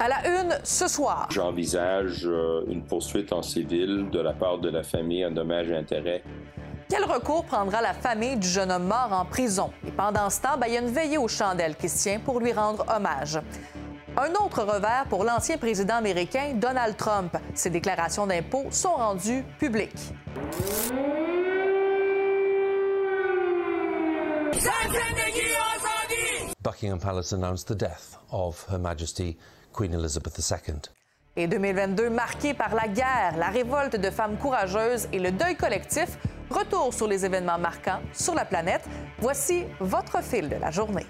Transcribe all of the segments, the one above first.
À la une ce soir. J'envisage euh, une poursuite en civil de la part de la famille en dommages et intérêts. Quel recours prendra la famille du jeune homme mort en prison? Et pendant ce temps, ben, il y a une veillée aux chandelles qui se tient pour lui rendre hommage. Un autre revers pour l'ancien président américain Donald Trump. Ses déclarations d'impôts sont rendues publiques. Buckingham Palace announced the death of Her Majesty Queen Elizabeth II. Et 2022 marqué par la guerre, la révolte de femmes courageuses et le deuil collectif, retour sur les événements marquants sur la planète. Voici votre fil de la journée.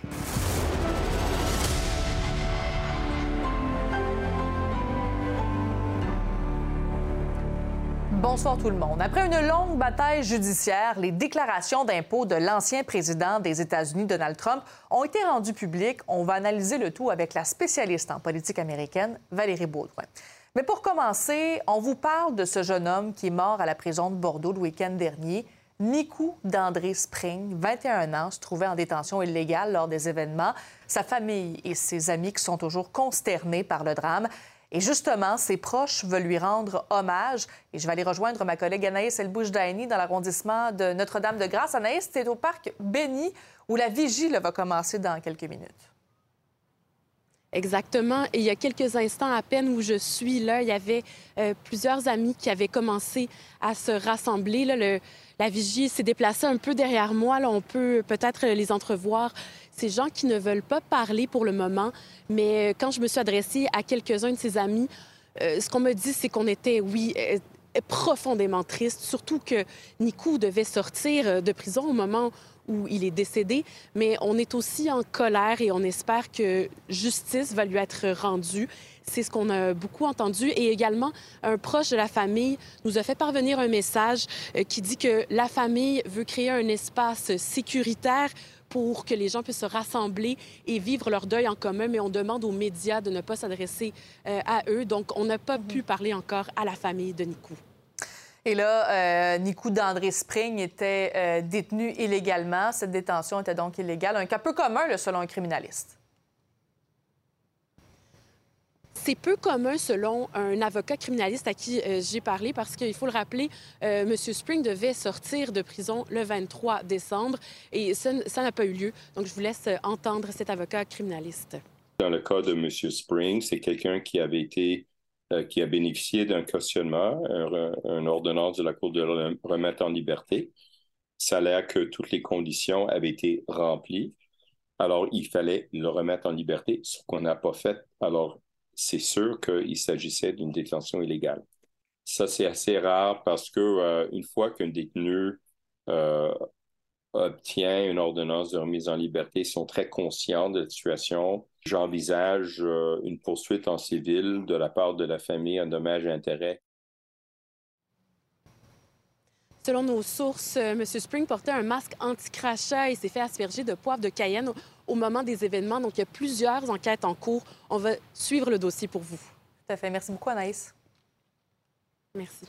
Bonsoir tout le monde. Après une longue bataille judiciaire, les déclarations d'impôts de l'ancien président des États-Unis, Donald Trump, ont été rendues publiques. On va analyser le tout avec la spécialiste en politique américaine, Valérie Baudouin. Mais pour commencer, on vous parle de ce jeune homme qui est mort à la prison de Bordeaux le week-end dernier. Nico d'André Spring, 21 ans, se trouvait en détention illégale lors des événements. Sa famille et ses amis qui sont toujours consternés par le drame. Et justement, ses proches veulent lui rendre hommage. Et je vais aller rejoindre ma collègue Anaïs Elbouche-Daini dans l'arrondissement de Notre-Dame-de-Grâce. Anaïs, c'est au parc Béni où la vigile va commencer dans quelques minutes. Exactement. Et il y a quelques instants à peine où je suis là, il y avait euh, plusieurs amis qui avaient commencé à se rassembler. La vigie s'est déplacée un peu derrière moi. Là, on peut peut-être les entrevoir. Ces gens qui ne veulent pas parler pour le moment, mais euh, quand je me suis adressée à quelques-uns de ses amis, euh, ce qu'on me dit, c'est qu'on était, oui, profondément triste, surtout que Nico devait sortir de prison au moment où il est décédé, mais on est aussi en colère et on espère que justice va lui être rendue. C'est ce qu'on a beaucoup entendu. Et également, un proche de la famille nous a fait parvenir un message euh, qui dit que la famille veut créer un espace sécuritaire pour que les gens puissent se rassembler et vivre leur deuil en commun, mais on demande aux médias de ne pas s'adresser euh, à eux. Donc, on n'a pas mm-hmm. pu parler encore à la famille de Nico. Et là, euh, Nico d'André Spring était euh, détenu illégalement. Cette détention était donc illégale. Un cas peu commun, selon un criminaliste. C'est peu commun selon un avocat criminaliste à qui euh, j'ai parlé parce qu'il faut le rappeler, M. Spring devait sortir de prison le 23 décembre et ça n'a pas eu lieu. Donc, je vous laisse entendre cet avocat criminaliste. Dans le cas de M. Spring, c'est quelqu'un qui avait été euh, qui a bénéficié d'un cautionnement, un, ordonnance de la Cour de remettre en liberté. Ça l'air que toutes les conditions avaient été remplies. Alors, il fallait le remettre en liberté, ce qu'on n'a pas fait. Alors, c'est sûr qu'il s'agissait d'une détention illégale. Ça, c'est assez rare parce que euh, une fois qu'un détenu euh, obtient une ordonnance de remise en liberté, ils sont très conscients de la situation. J'envisage euh, une poursuite en civil de la part de la famille en dommages et intérêts. Selon nos sources, euh, M. Spring portait un masque anti-crachat et s'est fait asperger de poivre de Cayenne au, moment des événements. Donc, il y a plusieurs enquêtes en cours. On va suivre le dossier pour vous. Tout à fait. Merci beaucoup, Anaïs. Merci.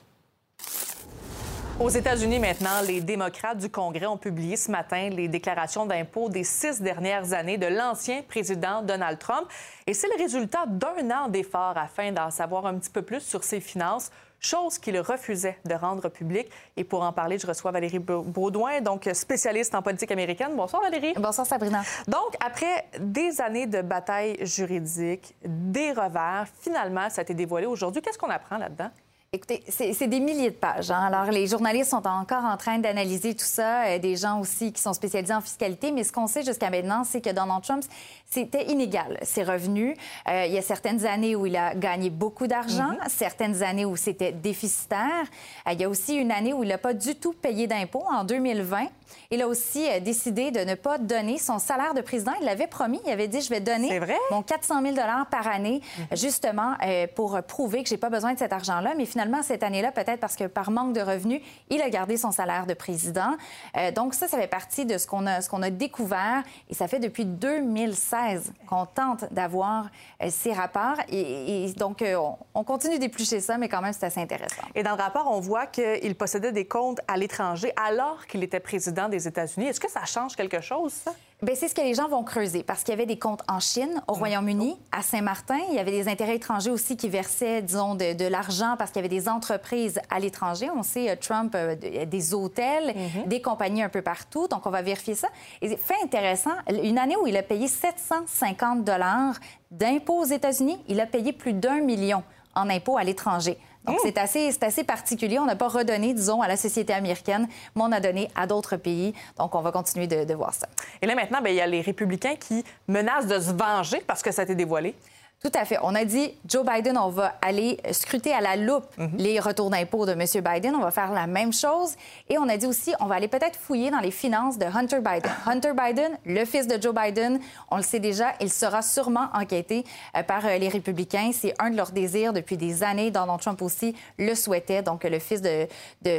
Aux États-Unis, maintenant, les démocrates du Congrès ont publié ce matin les déclarations d'impôts des six dernières années de l'ancien président Donald Trump. Et c'est le résultat d'un an d'efforts afin d'en savoir un petit peu plus sur ses finances, chose qu'il refusait de rendre publique. Et pour en parler, je reçois Valérie Baudouin, donc spécialiste en politique américaine. Bonsoir, Valérie. Bonsoir, Sabrina. Donc, après des années de bataille juridique, des revers, finalement, ça a été dévoilé aujourd'hui. Qu'est-ce qu'on apprend là-dedans? Écoutez, c'est des milliers de pages. Hein. Alors, les journalistes sont encore en train d'analyser tout ça, euh, des gens aussi qui sont spécialisés en fiscalité, mais ce qu'on sait jusqu'à maintenant, c'est que Donald Trump, c'était inégal, ses revenus. Euh, il y a certaines années où il a gagné beaucoup d'argent, mm-hmm. certaines années où c'était déficitaire. Euh, il y a aussi une année où il n'a pas du tout payé d'impôts, en 2020. Il a aussi décidé de ne pas donner son salaire de président. Il l'avait promis, il avait dit, je vais donner mon 400 000 par année, mm-hmm. justement, pour prouver que j'ai pas besoin de cet argent-là. Mais finalement, cette année-là, peut-être parce que par manque de revenus, il a gardé son salaire de président. Euh, donc ça, ça fait partie de ce qu'on a, ce qu'on a découvert. Et ça fait depuis 2016 qu'on tente d'avoir euh, ces rapports. Et, donc, euh, on, continue d'éplucher ça, mais quand même, c'est assez intéressant. Et dans le rapport, on voit qu'il possédait des comptes à l'étranger alors qu'il était président des États-Unis. Est-ce que ça change quelque chose, ça? Bien, c'est ce que les gens vont creuser parce qu'il y avait des comptes en Chine, au Royaume-Uni, à Saint-Martin. Il y avait des intérêts étrangers aussi qui versaient, disons, de, l'argent parce qu'il y avait des entreprises à l'étranger. On sait, euh, Trump, euh, des hôtels, mhm. des compagnies un peu partout. Donc, on va vérifier ça. Et fait intéressant, une année où il a payé 750 dollars d'impôts aux États-Unis, il a payé plus d'un million en impôts à l'étranger. Donc, oh. c'est assez, assez particulier. On n'a pas redonné, disons, à la société américaine, mais on a donné à d'autres pays. Donc, on va continuer de, de voir ça. Et là, maintenant, bien, il y a les républicains qui menacent de se venger parce que ça a été dévoilé. Tout à fait. On a dit, Joe Biden, on va aller scruter à la loupe mhm. les retours d'impôts de M. Biden. On va faire la même chose. Et on a dit aussi, on va aller peut-être fouiller dans les finances de Hunter Biden. Hunter Biden, le fils de Joe Biden, on le sait déjà, il sera sûrement enquêté euh, par euh, les républicains. C'est un de leurs désirs depuis des années. Donald Trump aussi le souhaitait. Donc, le fils de,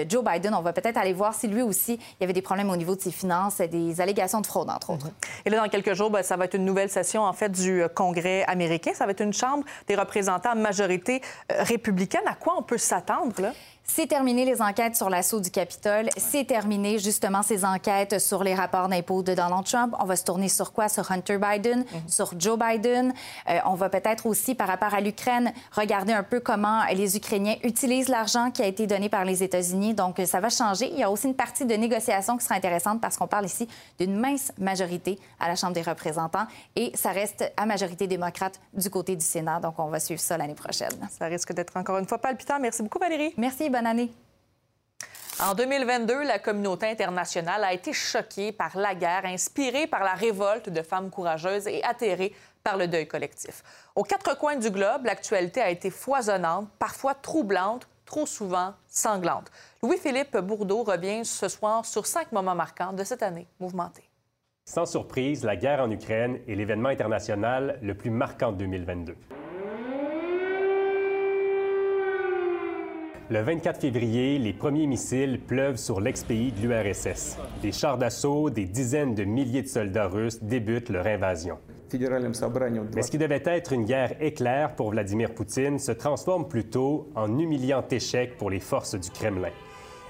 Joe Biden, on va peut-être aller voir si lui aussi, il y avait des problèmes au niveau de ses finances, des allégations de fraude, entre autres. Et là, dans quelques jours, ben, ça va être une nouvelle session, en fait, du euh, Congrès américain. Ça va être une Chambre des représentants majorité euh, républicaine. À quoi on peut s'attendre, là? C'est terminé les enquêtes sur l'assaut du Capitole. C'est terminé justement ces enquêtes sur les rapports d'impôts de Donald Trump. On va se tourner sur quoi? Sur Hunter Biden, mhm. sur Joe Biden. Euh, on va peut-être aussi, par rapport à l'Ukraine, regarder un peu comment les Ukrainiens utilisent l'argent qui a été donné par les États-Unis. Donc, ça va changer. Il y a aussi une partie de négociation qui sera intéressante parce qu'on parle ici d'une mince majorité à la Chambre des représentants et ça reste à majorité démocrate du côté du Sénat. Donc, on va suivre ça l'année prochaine. Ça risque d'être encore une fois palpitant. Merci beaucoup, Valérie. Merci année. En 2022, la communauté internationale a été choquée par la guerre, inspirée par la révolte de femmes courageuses et atterrée par le deuil collectif. Aux quatre coins du globe, l'actualité a été foisonnante, parfois troublante, trop souvent sanglante. Louis-Philippe Bourdeau revient ce soir sur cinq moments marquants de cette année mouvementée. Sans surprise, la guerre en Ukraine est l'événement international le plus marquant de 2022. Le 24 février, les premiers missiles pleuvent sur l'ex-pays de l'URSS. Des chars d'assaut, des dizaines de milliers de soldats russes débutent leur invasion. Mais ce qui devait être une guerre éclair pour Vladimir Poutine se transforme plutôt en humiliant échec pour les forces du Kremlin,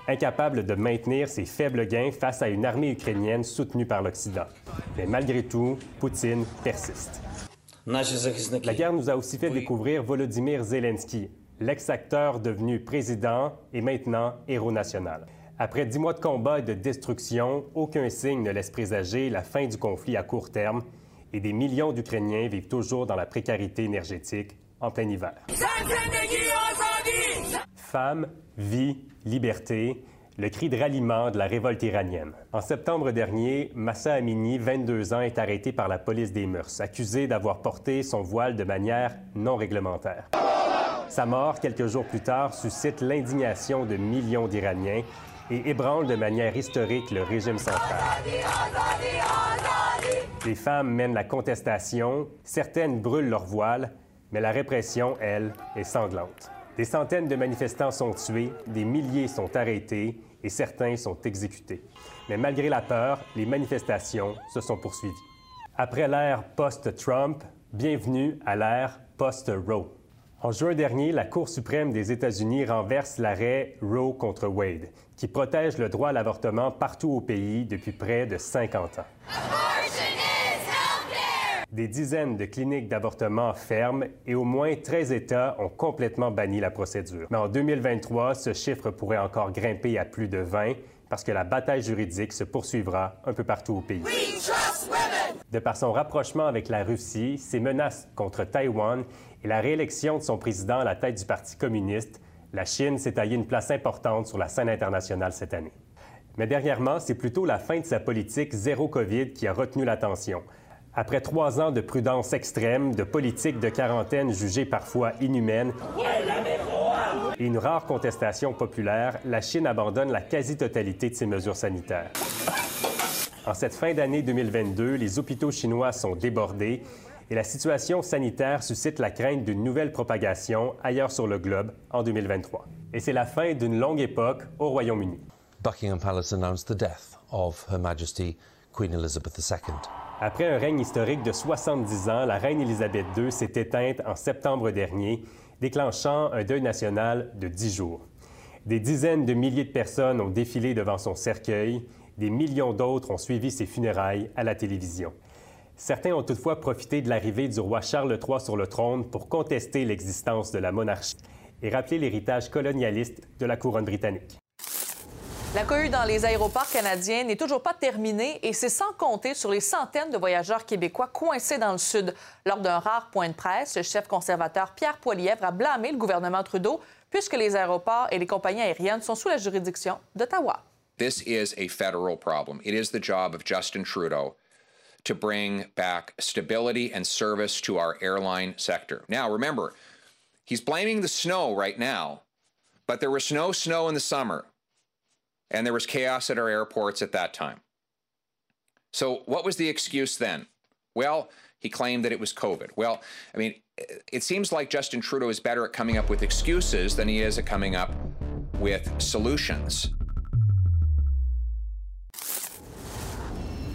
incapable de maintenir ses faibles gains face à une armée ukrainienne soutenue par l'Occident. Mais malgré tout, Poutine persiste. La guerre nous a aussi fait découvrir Volodymyr Zelensky, l'ex-acteur devenu président et maintenant héros national. Après dix mois de combat et de destruction, aucun signe ne laisse présager la fin du conflit à court terme et des millions d'Ukrainiens vivent toujours dans la précarité énergétique en plein hiver. Femmes, vie, liberté, le cri de ralliement de la révolte iranienne. En septembre dernier, Massa Amini, 22 ans, est arrêté par la police des mœurs, accusé d'avoir porté son voile de manière non réglementaire. Sa mort, quelques jours plus tard, suscite l'indignation de millions d'Iraniens et ébranle de manière historique le régime central. Les femmes mènent la contestation, certaines brûlent leur voile, mais la répression, elle, est sanglante. Des centaines de manifestants sont tués, des milliers sont arrêtés et certains sont exécutés. Mais malgré la peur, les manifestations se sont poursuivies. Après l'ère post-Trump, bienvenue à l'ère post-Roe. En juin dernier, la Cour suprême des États-Unis renverse l'arrêt Roe contre Wade, qui protège le droit à l'avortement partout au pays depuis près de 50 ans. Des dizaines de cliniques d'avortement ferment et au moins 13 États ont complètement banni la procédure. Mais en 2023, ce chiffre pourrait encore grimper à plus de 20 parce que la bataille juridique se poursuivra un peu partout au pays. De par son rapprochement avec la Russie, ses menaces contre Taïwan et la réélection de son président à la tête du Parti communiste, la Chine s'est taillée une place importante sur la scène internationale cette année. Mais dernièrement, c'est plutôt la fin de sa politique zéro COVID qui a retenu l'attention. Après trois ans de prudence extrême, de politique de quarantaine jugée parfois inhumaine et une rare contestation populaire, la Chine abandonne la quasi-totalité de ses mesures sanitaires. En cette fin d'année 2022, les hôpitaux chinois sont débordés et la situation sanitaire suscite la crainte d'une nouvelle propagation ailleurs sur le globe en 2023. Et c'est la fin d'une longue époque au Royaume-Uni. Buckingham Palace announced the death of Her Majesty Queen Elizabeth II. Après un règne historique de 70 ans, la reine Élisabeth II s'est éteinte en septembre dernier, déclenchant un deuil national de 10 jours. Des dizaines de milliers de personnes ont défilé devant son cercueil, Des millions d'autres ont suivi ses funérailles à la télévision. Certains ont toutefois profité de l'arrivée du roi Charles III sur le trône pour contester l'existence de la monarchie et rappeler l'héritage colonialiste de la couronne britannique. La cohue dans les aéroports canadiens n'est toujours pas terminée et c'est sans compter sur les centaines de voyageurs québécois coincés dans le Sud. Lors d'un rare point de presse, le chef conservateur Pierre Poilievre a blâmé le gouvernement Trudeau puisque les aéroports et les compagnies aériennes sont sous la juridiction d'Ottawa. This is a federal problem. It is the job of Justin Trudeau to bring back stability and service to our airline sector. Now, remember, he's blaming the snow right now, but there was no snow in the summer and there was chaos at our airports at that time. So, what was the excuse then? Well, he claimed that it was COVID. Well, I mean, it seems like Justin Trudeau is better at coming up with excuses than he is at coming up with solutions.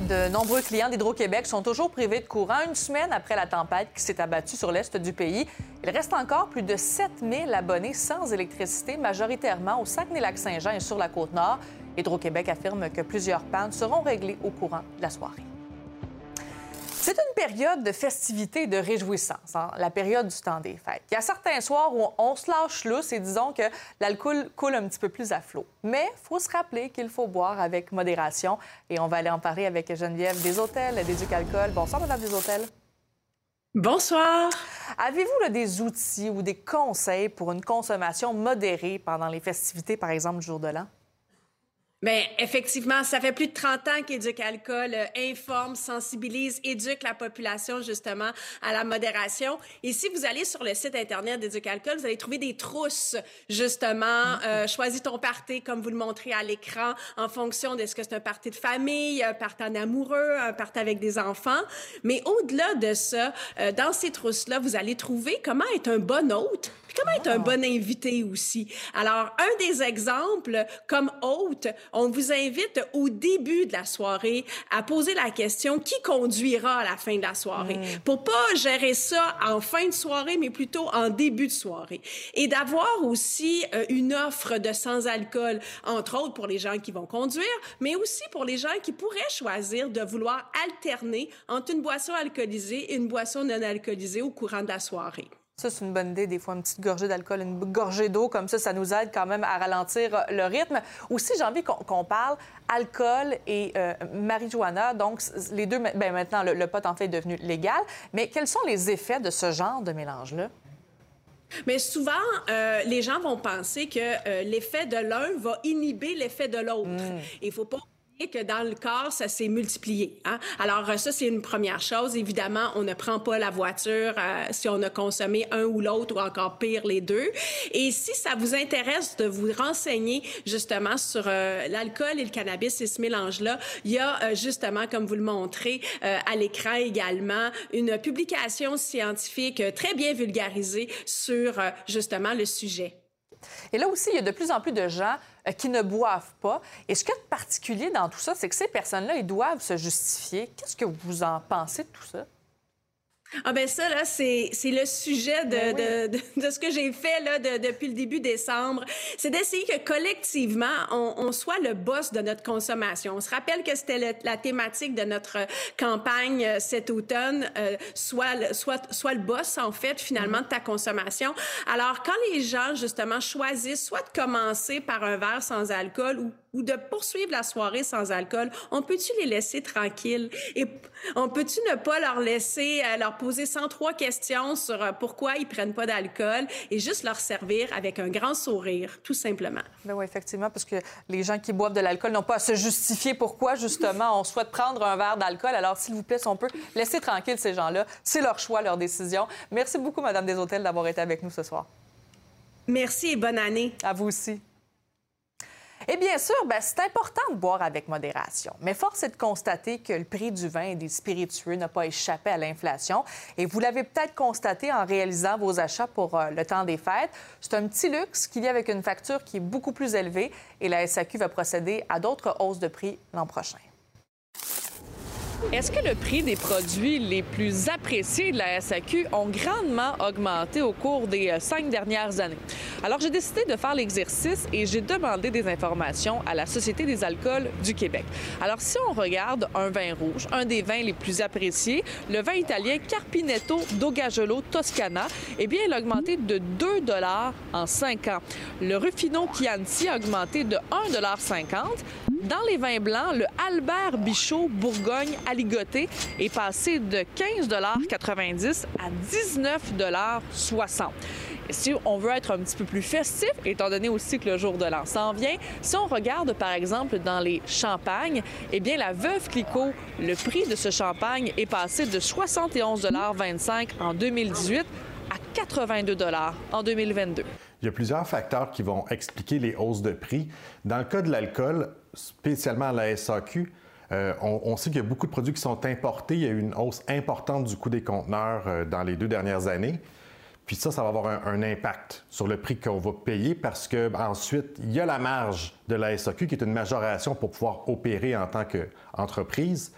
De nombreux clients d'Hydro-Québec sont toujours privés de courant une semaine après la tempête qui s'est abattue sur l'est du pays. Il reste encore plus de 7000 abonnés sans électricité, majoritairement au Saguenay-Lac-Saint-Jean et sur la Côte-Nord. Hydro-Québec affirme que plusieurs pannes seront réglées au courant de la soirée. Période de festivité et de réjouissance, hein, la période du temps des fêtes. Il y a certains soirs où on se lâche lousse et disons que l'alcool coule un petit peu plus à flot. Mais il faut se rappeler qu'il faut boire avec modération. Et on va aller en parler avec Geneviève des Hôtels, des Alcool. Bonsoir, Madame des Hôtels. Bonsoir. Avez-vous des outils ou des conseils pour une consommation modérée pendant les festivités, par exemple, le jour de l'an? Bien, effectivement, ça fait plus de 30 ans qu'Éduc Alcool euh, informe, sensibilise, éduque la population justement à la modération. Et si vous allez sur le site Internet d'Éduc Alcool, vous allez trouver des trousses, justement. Euh, choisis ton party, comme vous le montrez à l'écran, en fonction de ce que c'est un party de famille, un party en amoureux, un party avec des enfants. Mais au-delà de ça, euh, dans ces trousses-là, vous allez trouver comment être un bon hôte comment être un bon invité aussi? Alors, un des exemples, comme hôte, on vous invite au début de la soirée à poser la question qui conduira à la fin de la soirée, mm. pour pas gérer ça en fin de soirée, mais plutôt en début de soirée. Et d'avoir aussi euh, une offre de sans-alcool, entre autres pour les gens qui vont conduire, mais aussi pour les gens qui pourraient choisir de vouloir alterner entre une boisson alcoolisée et une boisson non alcoolisée au courant de la soirée. Ça, c'est une bonne idée, des fois, une petite gorgée d'alcool, une gorgée d'eau, comme ça, ça nous aide quand même à ralentir le rythme. Aussi, j'ai envie qu'on parle alcool et euh, marijuana. Donc, les deux, bien, maintenant, le, pot en fait est devenu légal. Mais quels sont les effets de ce genre de mélange-là? Mais souvent, euh, les gens vont penser que euh, l'effet de l'un va inhiber l'effet de l'autre. Hmm. Il ne faut pas que dans le corps, ça s'est multiplié. Hein? Alors ça, c'est une première chose. Évidemment, on ne prend pas la voiture euh, si on a consommé un ou l'autre ou encore pire les deux. Et si ça vous intéresse de vous renseigner justement sur euh, l'alcool et le cannabis et ce mélange-là, il y a euh, justement, comme vous le montrez à l'écran également, une publication scientifique très bien vulgarisée sur justement le sujet. Et là aussi, il y a de plus en plus de gens euh, qui ne boivent pas. Et ce qu'il y a de particulier dans tout ça, c'est que ces personnes-là, ils doivent se justifier. Qu'est-ce que vous en pensez de tout ça? Ah ben ça, là, c'est, c'est le sujet de, ben de, de, ce que j'ai fait là, depuis le début décembre. C'est d'essayer que collectivement, on, on, soit le boss de notre consommation. On se rappelle que c'était la thématique de notre campagne euh, cet automne, euh, soit, soit, soit le boss, en fait, finalement, de ta consommation. Alors, quand les gens, justement, choisissent soit de commencer par un verre sans alcool ou ou de poursuivre la soirée sans alcool, on peut-tu les laisser tranquilles? Et on peut-tu ne pas leur laisser, euh, leur poser 103 questions sur euh, pourquoi ils prennent pas d'alcool et juste leur servir avec un grand sourire, tout simplement? Ben oui, effectivement, parce que les gens qui boivent de l'alcool n'ont pas à se justifier pourquoi, justement, on souhaite prendre un verre d'alcool. Alors, s'il vous plaît, si on peut laisser tranquille ces gens-là, c'est leur choix, leur décision. Merci beaucoup, Madame Hôtels, d'avoir été avec nous ce soir. Merci et bonne année. À vous aussi. Et bien sûr, ben, c'est important de boire avec modération. Mais force est de constater que le prix du vin et des spiritueux n'a pas échappé à l'inflation. Et vous l'avez peut-être constaté en réalisant vos achats pour euh, le temps des fêtes. C'est un petit luxe qu'il y a avec une facture qui est beaucoup plus élevée et la SAQ va procéder à d'autres hausses de prix l'an prochain. Est-ce que le prix des produits les plus appréciés de la SAQ ont grandement augmenté au cours des euh, cinq dernières années? Alors, j'ai décidé de faire l'exercice et j'ai demandé des informations à la Société des alcools du Québec. Alors, si on regarde un vin rouge, un des vins les plus appréciés, le vin italien Carpinetto Dogagelo Toscana, eh bien, il a augmenté de 2 en 5 ans. Le Ruffino Chianti a augmenté de 1,50 dans les vins blancs, le Albert Bichot Bourgogne Aligoté est passé de 15,90 à 19,60 si on veut être un petit peu plus festif, étant donné aussi que le jour de l'an s'en vient, si on regarde par exemple dans les champagnes, eh bien la Veuve Clicquot, le prix de ce champagne est passé de 71,25 en 2018 à 82 en 2022. Il y a plusieurs facteurs qui vont expliquer les hausses de prix. Dans le cas de l'alcool, spécialement la SAQ, euh, on, sait qu'il y a beaucoup de produits qui sont importés. Il y a eu une hausse importante du coût des conteneurs euh, dans les deux dernières années. Puis ça, ça va avoir un, impact sur le prix qu'on va payer parce que ben, ensuite, il y a la marge de la SAQ qui est une majoration pour pouvoir opérer en tant qu'entreprise.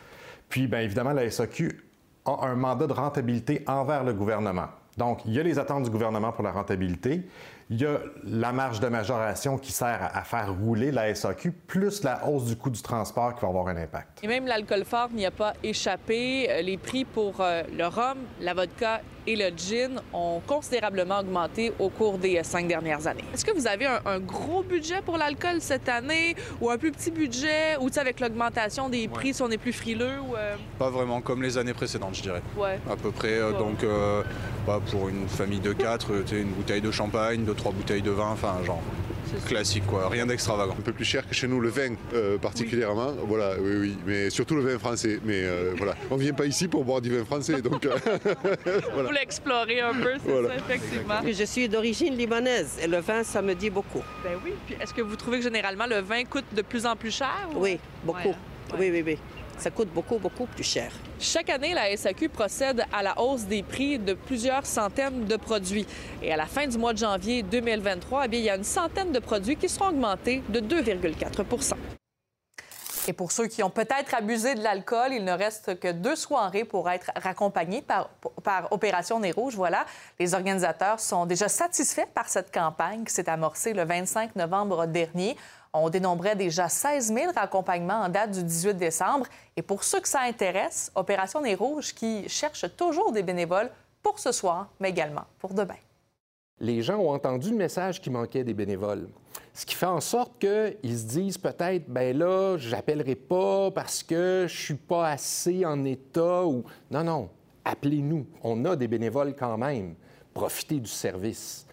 Puis, bien évidemment, la SAQ a un mandat de rentabilité envers le gouvernement. Donc, il y a les attentes du gouvernement pour la rentabilité. Il y a la marge de majoration qui sert à faire rouler la SAQ, plus la hausse du coût du transport qui va avoir un impact. Et même l'alcool fort n'y a pas échappé. Euh, les prix pour euh, le rhum, la vodka et le gin ont considérablement augmenté au cours des euh, cinq dernières années. Est-ce que vous avez un, gros budget pour l'alcool cette année ou un plus petit budget ou avec l'augmentation des prix si on est plus frileux? Ou, Pas vraiment comme les années précédentes, je dirais. Ouais. À peu près. Donc, bah, pour une famille de quatre, une bouteille de champagne, de trois bouteilles de vin, enfin, genre classique, quoi, rien d'extravagant. Un peu plus cher que chez nous, le vin euh, particulièrement. Voilà, oui, oui, mais surtout le vin français. Mais euh, voilà, on vient pas ici pour boire du vin français, donc. Euh, voilà. Vous l'explorez un peu, c'est ça, effectivement. Je suis d'origine libanaise et le vin, ça me dit beaucoup. Ben oui. Puis est-ce que vous trouvez que généralement le vin coûte de plus en plus cher? Oui, beaucoup. Oui, oui, oui ça coûte beaucoup, beaucoup plus cher. Chaque année, la SAQ procède à la hausse des prix de plusieurs centaines de produits. Et à la fin du mois de janvier 2023, eh bien, il y a une centaine de produits qui seront augmentés de 2,4% et pour ceux qui ont peut-être abusé de l'alcool, il ne reste que deux soirées pour être raccompagnés par, par Opération Nez Rouge. Voilà, les organisateurs sont déjà satisfaits par cette campagne qui s'est amorcée le 25 novembre dernier. On dénombrait déjà 16 000 raccompagnements en date du 18 décembre. Et pour ceux que ça intéresse, Opération Nez Rouge qui cherche toujours des bénévoles pour ce soir, mais également pour demain. Les gens ont entendu le message qu'il manquait des bénévoles. Ce qui fait en sorte qu'ils se disent peut-être, ben là, j'appellerai pas parce que je suis pas assez en état ou... Non, non, appelez-nous. On a des bénévoles quand même. Profitez du service.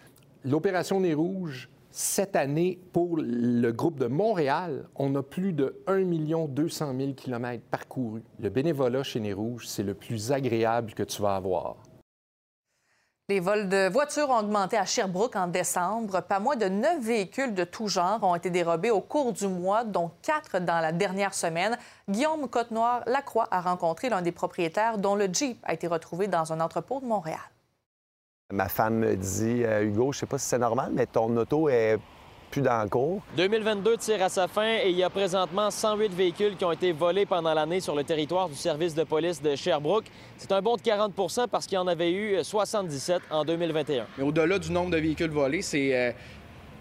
L'opération Nez Rouge, cette année, pour le groupe de Montréal, on a plus de 1 200 000 km parcourus. Le bénévolat chez Nez Rouge, c'est le plus agréable que tu vas avoir. Les vols de voitures ont augmenté à Sherbrooke en décembre. Pas moins de neuf véhicules de tout genre ont été dérobés au cours du mois, dont quatre dans la dernière semaine. Guillaume Côte-Noir-Lacroix a rencontré l'un des propriétaires dont le Jeep a été retrouvé dans un entrepôt de Montréal. Ma femme me dit euh, Hugo, je sais pas si c'est normal, mais ton auto est plus dans le cours. 2022 tire à sa fin et il y a présentement 108 véhicules qui ont été volés pendant l'année sur le territoire du service de police de Sherbrooke. C'est un bond de 40% parce qu'il y en avait eu 77 en 2021. Mais au-delà du nombre de véhicules volés, c'est euh,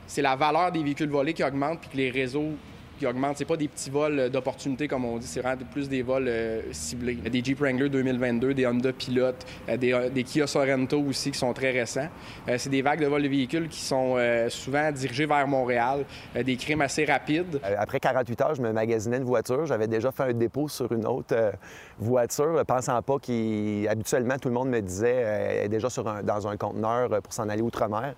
c'est la valeur des véhicules volés qui augmente puis que les réseaux qui augmentent. C'est pas des petits vols euh, d'opportunité, comme on dit, c'est vraiment plus des vols euh, ciblés. Des Jeep Wrangler 2022, des Honda Pilot, euh, des, des, Kia Sorento aussi qui sont très récents. c'est des vagues de vols de véhicules qui sont souvent dirigés vers Montréal, des crimes assez rapides. Après 48 heures, je me magasinais une voiture. J'avais déjà fait un dépôt sur une autre voiture, pensant pas qu'habituellement, tout le monde me disait, est déjà dans un conteneur pour s'en aller outre-mer.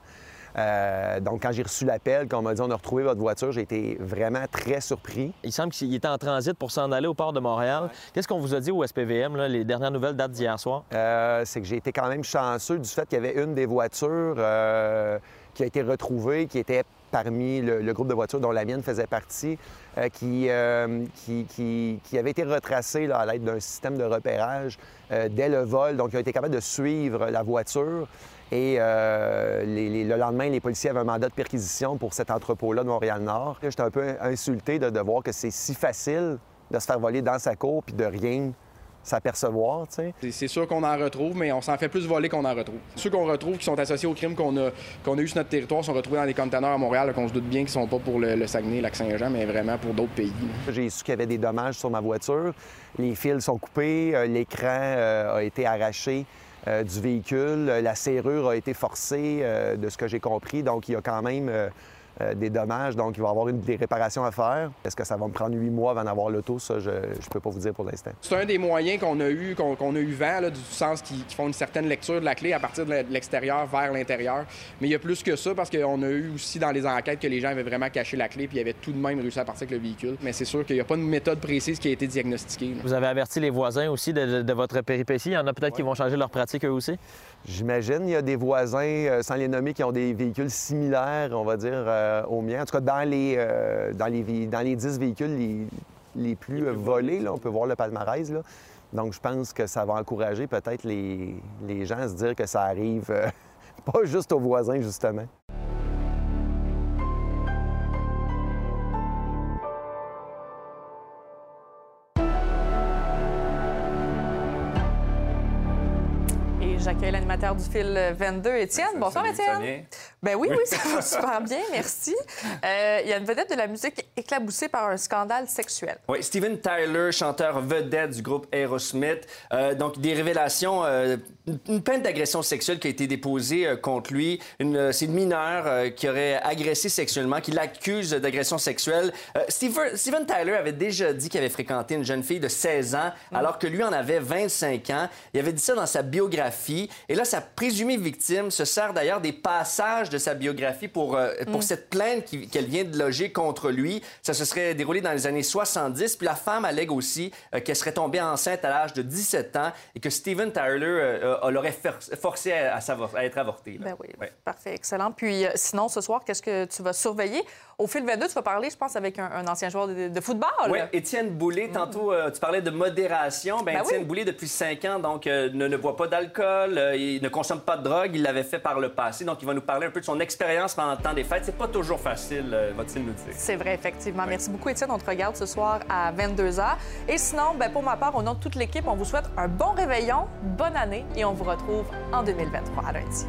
Euh, donc, quand j'ai reçu l'appel, quand on m'a dit on a retrouvé votre voiture, j'ai été vraiment très surpris. Il semble qu'il était en transit pour s'en aller au port de Montréal. Qu'est-ce qu'on vous a dit au SPVM? Les dernières nouvelles datent d'hier soir? Euh, c'est que j'ai été quand même chanceux du fait qu'il y avait une des voitures euh, qui a été retrouvée, qui était parmi le, groupe de voitures dont la mienne faisait partie, qui, qui, avait été retracée à l'aide d'un système de repérage dès le vol. Donc, ils ont été capables de suivre la voiture. Et euh, le lendemain, les policiers avaient un mandat de perquisition pour cet entrepôt-là de Montréal-Nord. J'étais un peu insulté de, voir que c'est si facile de se faire voler dans sa cour puis de rien s'apercevoir. tu sais. C'est- sûr qu'on en retrouve, mais on s'en fait plus voler qu'on en retrouve. Ceux qu'on retrouve qui sont associés au crime qu'on a, qu'on a eu sur notre territoire sont retrouvés dans des conteneurs à Montréal, qu'on se doute bien qu'ils sont pas pour le, le Saguenay, Lac-Saint-Jean, mais vraiment pour d'autres pays. J'ai su qu'il y avait des dommages sur ma voiture. Les fils sont coupés, euh, l'écran euh, a été arraché euh, du véhicule, euh, la serrure a été forcée, euh, de ce que j'ai compris. Donc, il y a quand même euh, des dommages. Donc, il va y avoir une, des réparations à faire. Est-ce que ça va me prendre huit mois avant d'avoir l'auto? Ça, je ne peux pas vous dire pour l'instant. C'est un des moyens qu'on a eu, qu'on a eu vent, là, du sens qui, qui font une certaine lecture de la clé à partir de l'extérieur vers l'intérieur. Mais il y a plus que ça parce qu'on a eu aussi dans les enquêtes que les gens avaient vraiment caché la clé puis ils avaient tout de même réussi à partir avec le véhicule. Mais c'est sûr qu'il n'y a pas une méthode précise qui a été diagnostiquée. là. Vous avez averti les voisins aussi de, de- de votre péripétie. Il y en a peut-être qui vont changer leur pratique eux aussi? J'imagine il y a des voisins, euh, sans les nommer, qui ont des véhicules similaires, on va dire, euh, aux miens. En tout cas, dans les, euh, dans les, dans les 10 véhicules les, les plus euh, volés, là, on peut voir le palmarès. Là. Donc, je pense que ça va encourager peut-être les, les gens à se dire que ça arrive pas juste aux voisins, justement. Et j'accueille l'animateur du fil 22, Étienne. Bonsoir, ça Étienne. Ben oui, oui, ça va super bien, merci. Euh, Il y a une vedette de la musique éclaboussée par un scandale sexuel. Oui, Steven Tyler, chanteur vedette du groupe Aerosmith. Euh, donc, des révélations, euh, une- plainte d'agression sexuelle qui a été déposée contre lui. C'est une mineure qui aurait agressé sexuellement, qui l'accuse d'agression sexuelle. Steven, Steven Tyler avait déjà dit qu'il avait fréquenté une jeune fille de 16 ans, alors que lui en avait 25 ans. Il avait dit ça dans sa biographie. Et là, sa présumée victime se sert d'ailleurs des passages de sa biographie pour, euh, pour Mm. cette plainte qu'elle vient de loger contre lui. Ça se serait déroulé dans les années 70. Puis la femme allègue aussi euh, qu'elle serait tombée enceinte à l'âge de 17 ans et que Steven Tyler euh, l'aurait for- forcé à, à savor- à être avorté. là. Ben oui, Ouais. parfait, excellent. Puis sinon, ce soir, qu'est-ce que tu vas surveiller? Au fil 22, tu vas parler, je pense, avec un, un ancien joueur de, de football. Oui, Étienne Boulay, tantôt, euh, tu parlais de modération. Ben, Ben Étienne oui. Boulay, depuis 5 ans, donc, ne, ne boit pas d'alcool, euh, il ne consomme pas de drogue, il l'avait fait par le passé. Donc, il va nous parler un peu de son expérience pendant le temps des fêtes. C'est pas toujours facile, euh, va-t-il nous dire. C'est vrai, effectivement. Merci beaucoup, Étienne. On te regarde ce soir à 22h. Et sinon, ben, pour ma part, au nom de toute l'équipe, on vous souhaite un bon réveillon, bonne année et on vous retrouve en 2023 à lundi.